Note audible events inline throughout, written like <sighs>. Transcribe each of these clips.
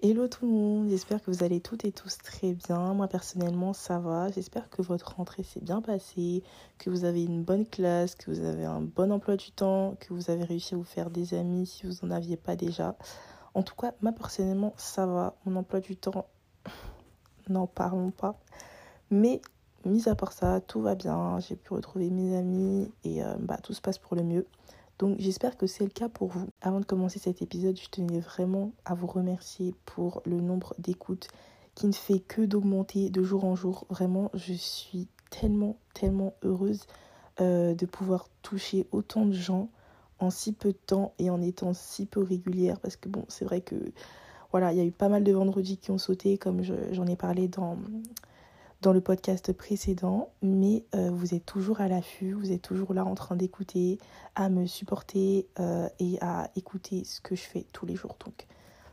Hello tout le monde, j'espère que vous allez toutes et tous très bien. Moi personnellement ça va, j'espère que votre rentrée s'est bien passée, que vous avez une bonne classe, que vous avez un bon emploi du temps, que vous avez réussi à vous faire des amis si vous n'en aviez pas déjà. En tout cas, moi personnellement ça va, mon emploi du temps, <sighs> n'en parlons pas. Mais mis à part ça, tout va bien, j'ai pu retrouver mes amis et euh, bah, tout se passe pour le mieux. Donc j'espère que c'est le cas pour vous. Avant de commencer cet épisode, je tenais vraiment à vous remercier pour le nombre d'écoutes qui ne fait que d'augmenter de jour en jour. Vraiment, je suis tellement, tellement heureuse euh, de pouvoir toucher autant de gens en si peu de temps et en étant si peu régulière. Parce que bon, c'est vrai que voilà, il y a eu pas mal de vendredis qui ont sauté, comme j'en ai parlé dans dans le podcast précédent, mais euh, vous êtes toujours à l'affût, vous êtes toujours là en train d'écouter, à me supporter euh, et à écouter ce que je fais tous les jours. Donc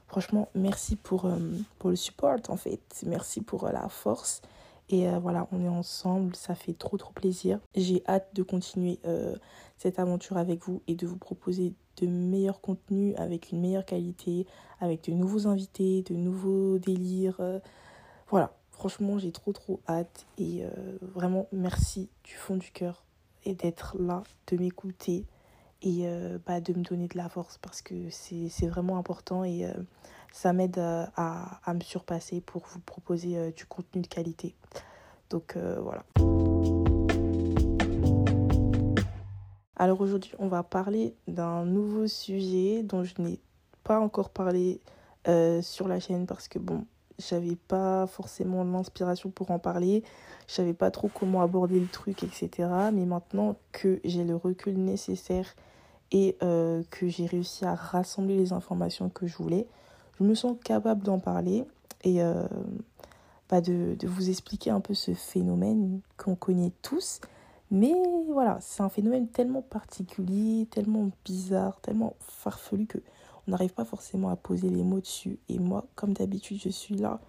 franchement, merci pour, euh, pour le support en fait, merci pour la force. Et voilà, on est ensemble, ça fait trop trop plaisir. J'ai hâte de continuer cette aventure avec vous et de vous proposer de meilleurs contenus avec une meilleure qualité, avec de nouveaux invités, de nouveaux délires. voilà, Franchement, j'ai trop trop hâte et euh, vraiment merci du fond du cœur et d'être là, de m'écouter et euh, bah, de me donner de la force parce que c'est vraiment important et euh, ça m'aide à, à, me surpasser pour vous proposer du contenu de qualité. Donc voilà. Alors aujourd'hui, on va parler d'un nouveau sujet dont je n'ai pas encore parlé sur la chaîne parce que bon, j'avais pas forcément l'inspiration pour en parler, je savais pas trop comment aborder le truc, etc. Mais maintenant que j'ai le recul nécessaire et euh, que j'ai réussi à rassembler les informations que je voulais, je me sens capable d'en parler et euh, bah de, de, vous expliquer un peu ce phénomène qu'on connaît tous. Mais voilà, c'est un phénomène tellement particulier, tellement bizarre, tellement farfelu que on n'arrive pas forcément à poser les mots dessus. Et moi, comme d'habitude, je suis là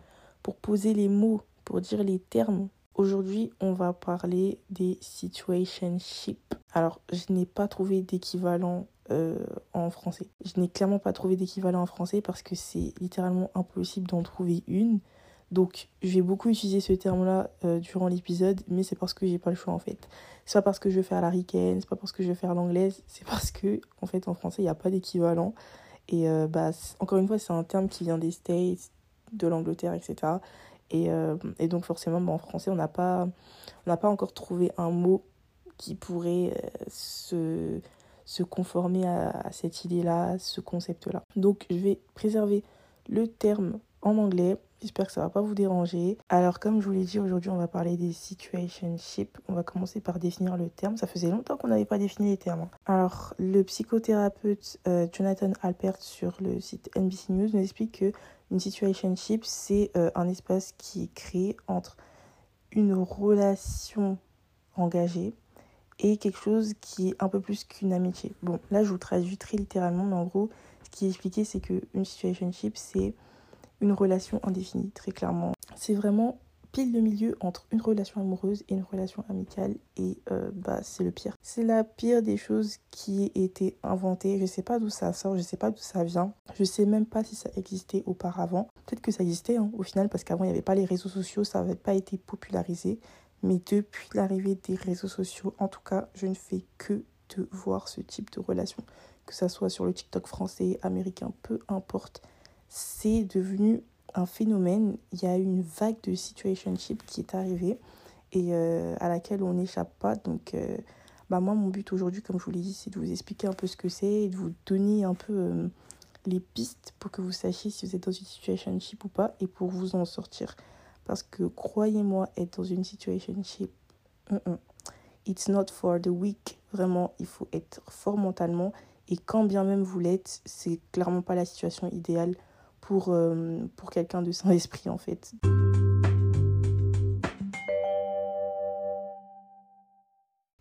pour poser les mots, pour dire les termes. Aujourd'hui, on va parler des situationships. Alors, je n'ai pas trouvé d'équivalent euh, en français. Je n'ai clairement pas trouvé d'équivalent en français parce que c'est littéralement impossible d'en trouver une. Donc, je vais beaucoup utiliser ce terme-là euh, durant l'épisode, mais c'est parce que j'ai pas le choix en fait. C'est pas parce que je vais faire la ricaine, c'est pas parce que je vais faire l'anglaise, c'est parce que en fait en français il n'y a pas d'équivalent. Et euh, bah, encore une fois, c'est un terme qui vient des States, de l'Angleterre, etc. Et, euh, et, donc forcément, bah, en français, on n'a pas, on pas encore trouvé un mot qui pourrait euh, se, se conformer à, à cette idée-là, ce concept-là. Donc je vais préserver le terme en anglais J'espère que ça va pas vous déranger. Alors comme je vous l'ai dit, aujourd'hui on va parler des situationships. On va commencer par définir le terme. Ça faisait longtemps qu'on n'avait pas défini les termes. Hein. Alors le psychothérapeute euh, Jonathan Alpert sur le site NBC News nous explique que une situationship c'est euh, un espace qui est créé entre une relation engagée et quelque chose qui est un peu plus qu'une amitié. Bon, là je vous traduis très littéralement, mais en gros, ce qui est expliqué c'est que une situationship c'est une relation indéfinie, très clairement. C'est vraiment pile le milieu entre une relation amoureuse et une relation amicale et euh, bah c'est le pire. C'est la pire des choses qui ait été inventée. Je sais pas d'où ça sort, je sais pas d'où ça vient. Je sais même pas si ça existait auparavant. Peut-être que ça existait hein, au final parce qu'avant il n'y avait pas les réseaux sociaux, ça n'avait pas été popularisé. Mais depuis l'arrivée des réseaux sociaux, en tout cas, je ne fais que de voir ce type de relation, que ça soit sur le TikTok français, américain, peu importe c'est devenu un phénomène. Il y a une vague de situationship qui est arrivée et euh, à laquelle on n'échappe pas. Donc, euh, bah moi, mon but aujourd'hui, comme je vous l'ai dit, c'est de vous expliquer un peu ce que c'est et de vous donner un peu euh, les pistes pour que vous sachiez si vous êtes dans une situationship ou pas et pour vous en sortir. Parce que croyez-moi, être dans une situationship, it's not for the weak. Vraiment, il faut être fort mentalement. Et quand bien même vous l'êtes, c'est clairement pas la situation idéale pour, euh, pour quelqu'un de sans esprit en fait.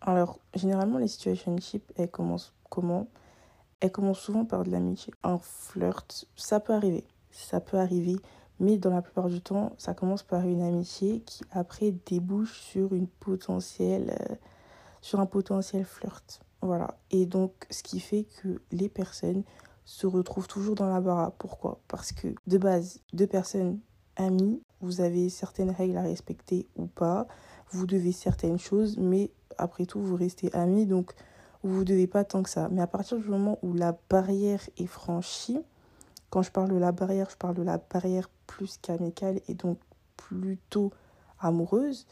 Alors, généralement, les situationships, elles commencent comment? Elles commencent souvent par de l'amitié. Un flirt, ça peut arriver. Ça peut arriver. Mais dans la plupart du temps, ça commence par une amitié qui après débouche sur une potentielle, euh, sur un potentiel flirt. Voilà. Et donc, ce qui fait que les personnes se retrouvent toujours dans la bara. Pourquoi? Parce que de base, deux personnes amies, vous avez certaines règles à respecter ou pas, vous devez certaines choses, mais après tout, vous restez amis, donc vous ne devez pas tant que ça. Mais à partir du moment où la barrière est franchie, quand je parle de la barrière, je parle de la barrière plus qu'amicale et donc plutôt amoureuse,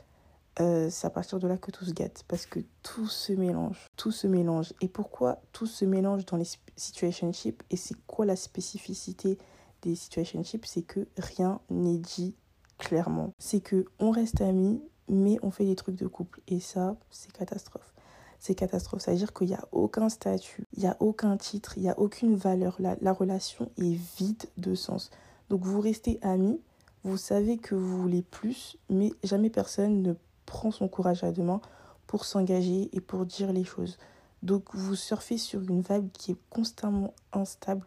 euh, c'est à partir de là que tout se gâte parce que tout se mélange, tout se mélange. Et pourquoi tout se mélange dans les situationships? Et c'est quoi la spécificité des situationships? C'est que rien n'est dit clairement. C'est que on reste amis, mais on fait des trucs de couple et ça, c'est catastrophe. C'est catastrophe, ça veut dire qu'il n'y a aucun statut, il n'y a aucun titre, il n'y a aucune valeur. La, la relation est vide de sens. Donc vous restez amis, vous savez que vous voulez plus, mais jamais personne ne prend son courage à deux mains pour s'engager et pour dire les choses. Donc vous surfez sur une vibe qui est constamment instable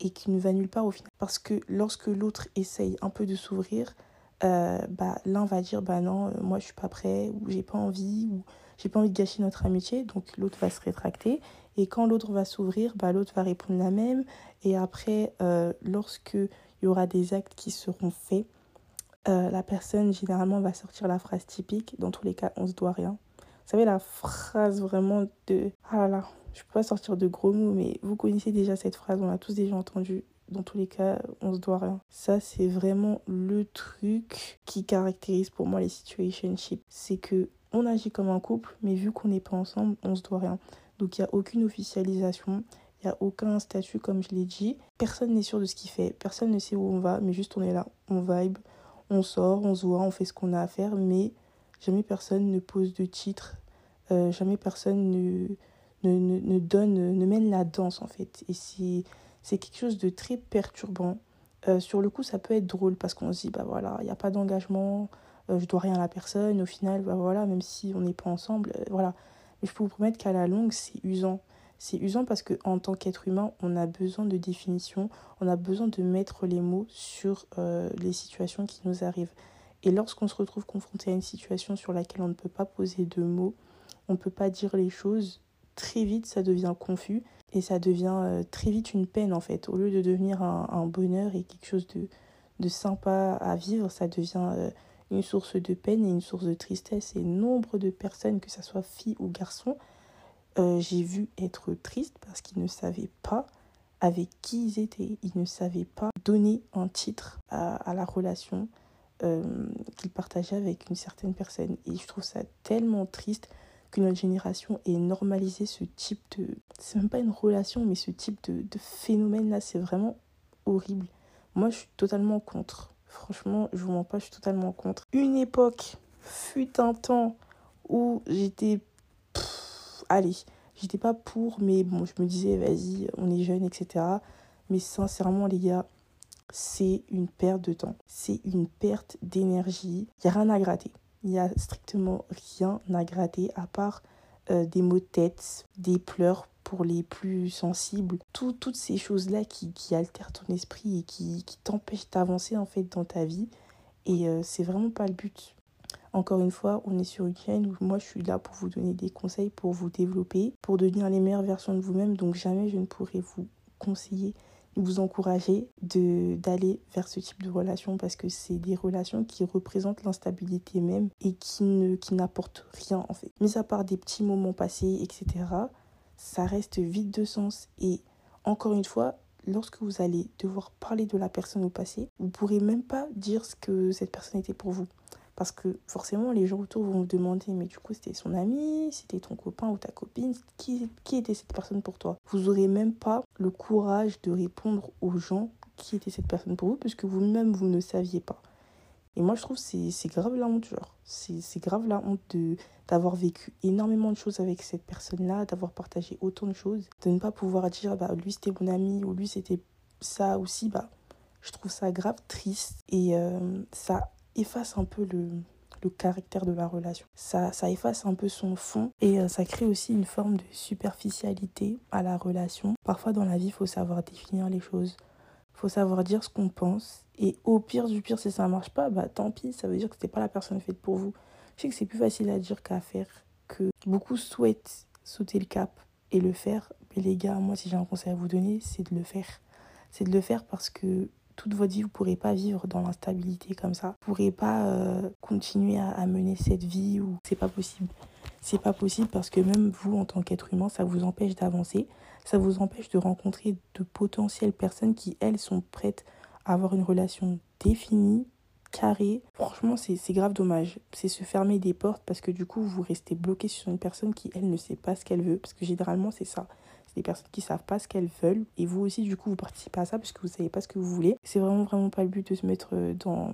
et qui ne va nulle part au final. Parce que lorsque l'autre essaye un peu de s'ouvrir, euh, bah, l'un va dire bah non, euh, moi je suis pas prêt, ou j'ai pas envie, ou j'ai pas envie de gâcher notre amitié, donc l'autre va se rétracter. Et quand l'autre va s'ouvrir, bah, l'autre va répondre la même. Et après, euh, lorsque il y aura des actes qui seront faits, euh, la personne généralement va sortir la phrase typique. Dans tous les cas on se doit rien. Vous savez la phrase vraiment de ah là là je peux pas sortir de gros mots mais vous connaissez déjà cette phrase on l'a tous déjà entendu dans tous les cas on se doit rien. Ça c'est vraiment le truc qui caractérise pour moi les situationships. C'est que on agit comme un couple mais vu qu'on n'est pas ensemble on se doit rien. Donc il n'y a aucune officialisation il n'y a aucun statut comme je l'ai dit. Personne n'est sûr de ce qu'il fait. Personne ne sait où on va, mais juste on est là. On vibe on sort, on se voit, on fait ce qu'on a à faire, mais jamais personne ne pose de titre, euh, jamais personne ne, ne, ne, donne, ne mène la danse en fait. Et c'est quelque chose de très perturbant. Euh, sur le coup, ça peut être drôle parce qu'on se dit, bah voilà, il n'y a pas d'engagement, euh, je dois rien à la personne. Au final, bah voilà, même si on n'est pas ensemble, voilà. Mais je peux vous promettre qu'à la longue, c'est usant. C'est usant parce qu'en tant qu'être humain, on a besoin de définition, on a besoin de mettre les mots sur euh, les situations qui nous arrivent. Et lorsqu'on se retrouve confronté à une situation sur laquelle on ne peut pas poser de mots, on ne peut pas dire les choses, très vite ça devient confus et ça devient euh, très vite une peine en fait. Au lieu de devenir un, bonheur et quelque chose de, de, sympa à vivre, ça devient euh, une source de peine et une source de tristesse. Et nombre de personnes, que ce soit filles ou garçons, euh, j'ai vu être triste parce qu'ils ne savaient pas avec qui ils étaient. Ils ne savaient pas donner un titre à, la relation euh, qu'ils partageaient avec une certaine personne. Et je trouve ça tellement triste que notre génération ait normalisé ce type de... C'est même pas une relation, mais ce type de, de phénomène-là, c'est vraiment horrible. Moi, je suis totalement contre. Franchement, je vous mens pas, je suis totalement contre. Une époque fut un temps où j'étais allez, j'étais pas pour, mais bon, je me disais, vas-y, on est jeune, etc. Mais sincèrement, les gars, c'est une perte de temps. C'est une perte d'énergie. Il n'y a rien à gratter. Il n'y a strictement rien à gratter à part euh, des maux de tête, des pleurs pour les plus sensibles. toutes ces choses-là qui, qui, altèrent ton esprit et qui, qui t'empêchent d'avancer en fait dans ta vie. Et euh, c'est vraiment pas le but. Encore une fois, on est sur une chaîne où moi je suis là pour vous donner des conseils, pour vous développer, pour devenir les meilleures versions de vous-même. Donc jamais je ne pourrai vous conseiller vous encourager d'aller vers ce type de relation parce que c'est des relations qui représentent l'instabilité même et qui ne qui n'apportent rien en fait. Mis à part des petits moments passés, etc., ça reste vide de sens et encore une fois, lorsque vous allez devoir parler de la personne au passé, vous pourrez même pas dire ce que cette personne était pour vous. Parce que forcément, les gens autour vont vous demander, mais du coup, c'était son ami, c'était ton copain ou ta copine, qui, qui était cette personne pour toi? Vous n'aurez même pas le courage de répondre aux gens qui était cette personne pour vous, puisque vous-même, vous ne saviez pas. Et moi, je trouve que c'est grave la honte, genre. C'est grave la honte d'avoir vécu énormément de choses avec cette personne-là, d'avoir partagé autant de choses, de ne pas pouvoir dire, bah, lui, c'était mon ami, ou lui, c'était ça aussi, bah, je trouve ça grave triste. Et euh, ça efface un peu le, caractère de la relation. Ça, ça efface un peu son fond et euh, ça crée aussi une forme de superficialité à la relation. Parfois dans la vie, il faut savoir définir les choses. Faut savoir dire ce qu'on pense. Et au pire du pire, si ça ne marche pas, bah tant pis, ça veut dire que c'était pas la personne faite pour vous. Je sais que c'est plus facile à dire qu'à faire, que beaucoup souhaitent sauter le cap et le faire, Mais les gars, moi, si j'ai un conseil à vous donner, c'est de le faire. C'est de le faire parce que toute votre vie, vous ne pourrez pas vivre dans l'instabilité comme ça. Vous ne pourrez pas euh, continuer à, mener cette vie où c'est pas possible. C'est pas possible parce que même vous, en tant qu'être humain, ça vous empêche d'avancer. Ça vous empêche de rencontrer de potentielles personnes qui, elles, sont prêtes à avoir une relation définie, carrée. Franchement, c'est grave dommage. C'est se fermer des portes parce que du coup, vous restez bloqué sur une personne qui, elle, ne sait pas ce qu'elle veut. Parce que généralement, c'est ça des personnes qui savent pas ce qu'elles veulent. Et vous aussi, du coup, vous participez à ça parce que vous savez pas ce que vous voulez. C'est vraiment, vraiment pas le but de se mettre euh, dans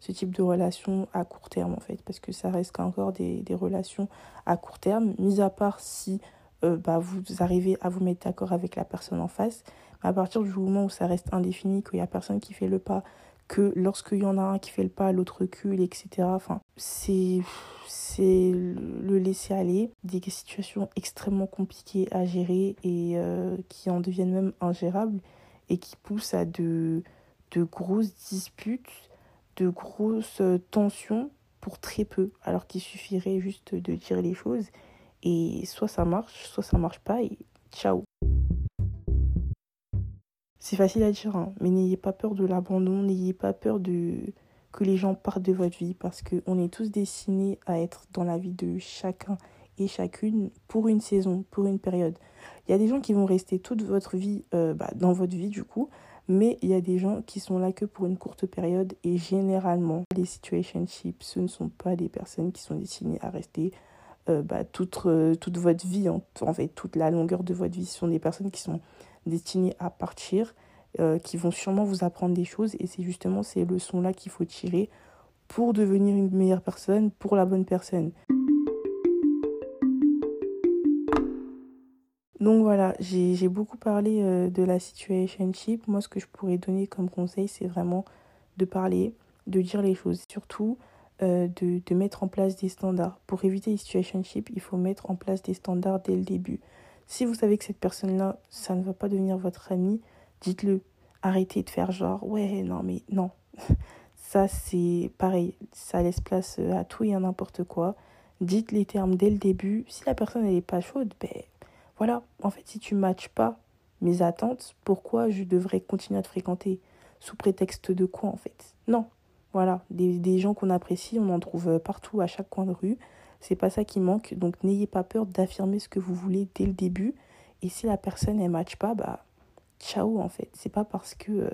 ce type de relation à court terme, en fait. Parce que ça reste encore des, relations à court terme, mis à part si euh, bah, vous arrivez à vous mettre d'accord avec la personne en face. Mais à partir du moment où ça reste indéfini, qu'il y a personne qui fait le pas, que lorsqu'il y en a un qui fait le pas, l'autre recule, etc. Enfin, c'est c'est le laisser aller, des situations extrêmement compliquées à gérer et euh, qui en deviennent même ingérables et qui poussent à de, grosses disputes, de grosses tensions pour très peu, alors qu'il suffirait juste de dire les choses et soit ça marche, soit ça marche pas et ciao. C'est facile à dire, hein, mais n'ayez pas peur de l'abandon, n'ayez pas peur que les gens partent de votre vie parce qu'on est tous destinés à être dans la vie de chacun et chacune pour une saison, pour une période. Il y a des gens qui vont rester toute votre vie euh, bah, dans votre vie du coup, mais il y a des gens qui sont là que pour une courte période et généralement les situationships, ce ne sont pas des personnes qui sont destinées à rester euh, bah, toute, euh, toute votre vie, en, en, fait toute la longueur de votre vie. Ce sont des personnes qui sont destinées à partir euh, qui vont sûrement vous apprendre des choses et c'est justement ces leçons-là qu'il faut tirer pour devenir une meilleure personne, pour la bonne personne. Donc voilà, j'ai beaucoup parlé euh, de la situationship. Moi, ce que je pourrais donner comme conseil, c'est vraiment de parler, de dire les choses. Surtout, euh, de, de, mettre en place des standards. Pour éviter les situationships, il faut mettre en place des standards dès le début. Si vous savez que cette personne-là, ça ne va pas devenir votre ami, dites-le. Arrêtez de faire genre, ouais, non, mais non. <laughs> Ça, c'est pareil. Ça laisse place à tout et à n'importe quoi. Dites les termes dès le début. Si la personne n'est pas chaude, ben voilà. En fait, si tu matches pas mes attentes, pourquoi je devrais continuer à te fréquenter? Sous prétexte de quoi, en fait? Non. Voilà. Des, des gens qu'on apprécie, on en trouve partout, à chaque coin de rue. C'est pas ça qui manque. Donc, n'ayez pas peur d'affirmer ce que vous voulez dès le début. Et si la personne ne matche pas, bah ciao en fait. C'est pas parce que euh,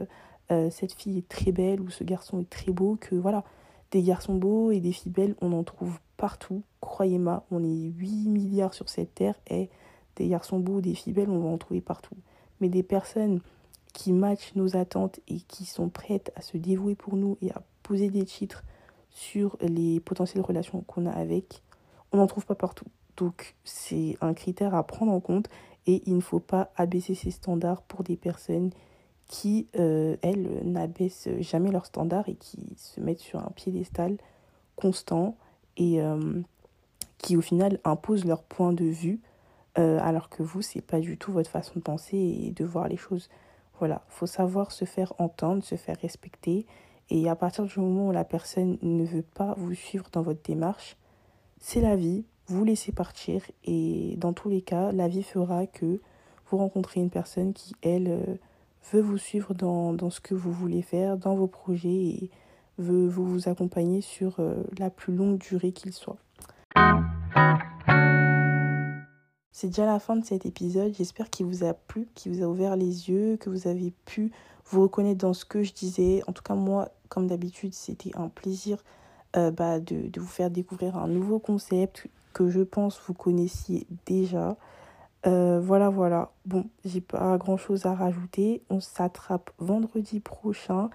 euh, cette fille est très belle ou ce garçon est très beau que voilà. Des garçons beaux et des filles belles, on en trouve partout. Croyez-moi, on est 8 milliards sur cette terre et des garçons beaux, des filles belles, on va en trouver partout. Mais des personnes qui matchent nos attentes et qui sont prêtes à se dévouer pour nous et à poser des titres sur les potentielles relations qu'on a avec, on n'en trouve pas partout. Donc c'est un critère à prendre en compte et il ne faut pas abaisser ses standards pour des personnes qui, euh, elles, n'abaissent jamais leurs standards et qui se mettent sur un piédestal constant et euh, qui, au final, imposent leur point de vue, euh, alors que vous, c'est pas du tout votre façon de penser et de voir les choses. Voilà, faut savoir se faire entendre, se faire respecter. Et à partir du moment où la personne ne veut pas vous suivre dans votre démarche, c'est la vie, vous laissez partir et dans tous les cas, la vie fera que vous rencontrez une personne qui, elle, euh, veut vous suivre dans, ce que vous voulez faire, dans vos projets et veut vous accompagner sur euh, la plus longue durée qu'il soit. C'est déjà la fin de cet épisode. J'espère qu'il vous a plu, qu'il vous a ouvert les yeux, que vous avez pu vous reconnaître dans ce que je disais. En tout cas, moi, comme d'habitude, c'était un plaisir euh, bah, de, vous faire découvrir un nouveau concept, que je pense vous connaissiez déjà. Euh, voilà, voilà. Bon, j'ai pas grand chose à rajouter. On s'attrape vendredi prochain.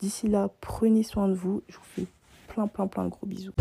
D'ici là, prenez soin de vous. Je vous fais plein, plein, plein de gros bisous.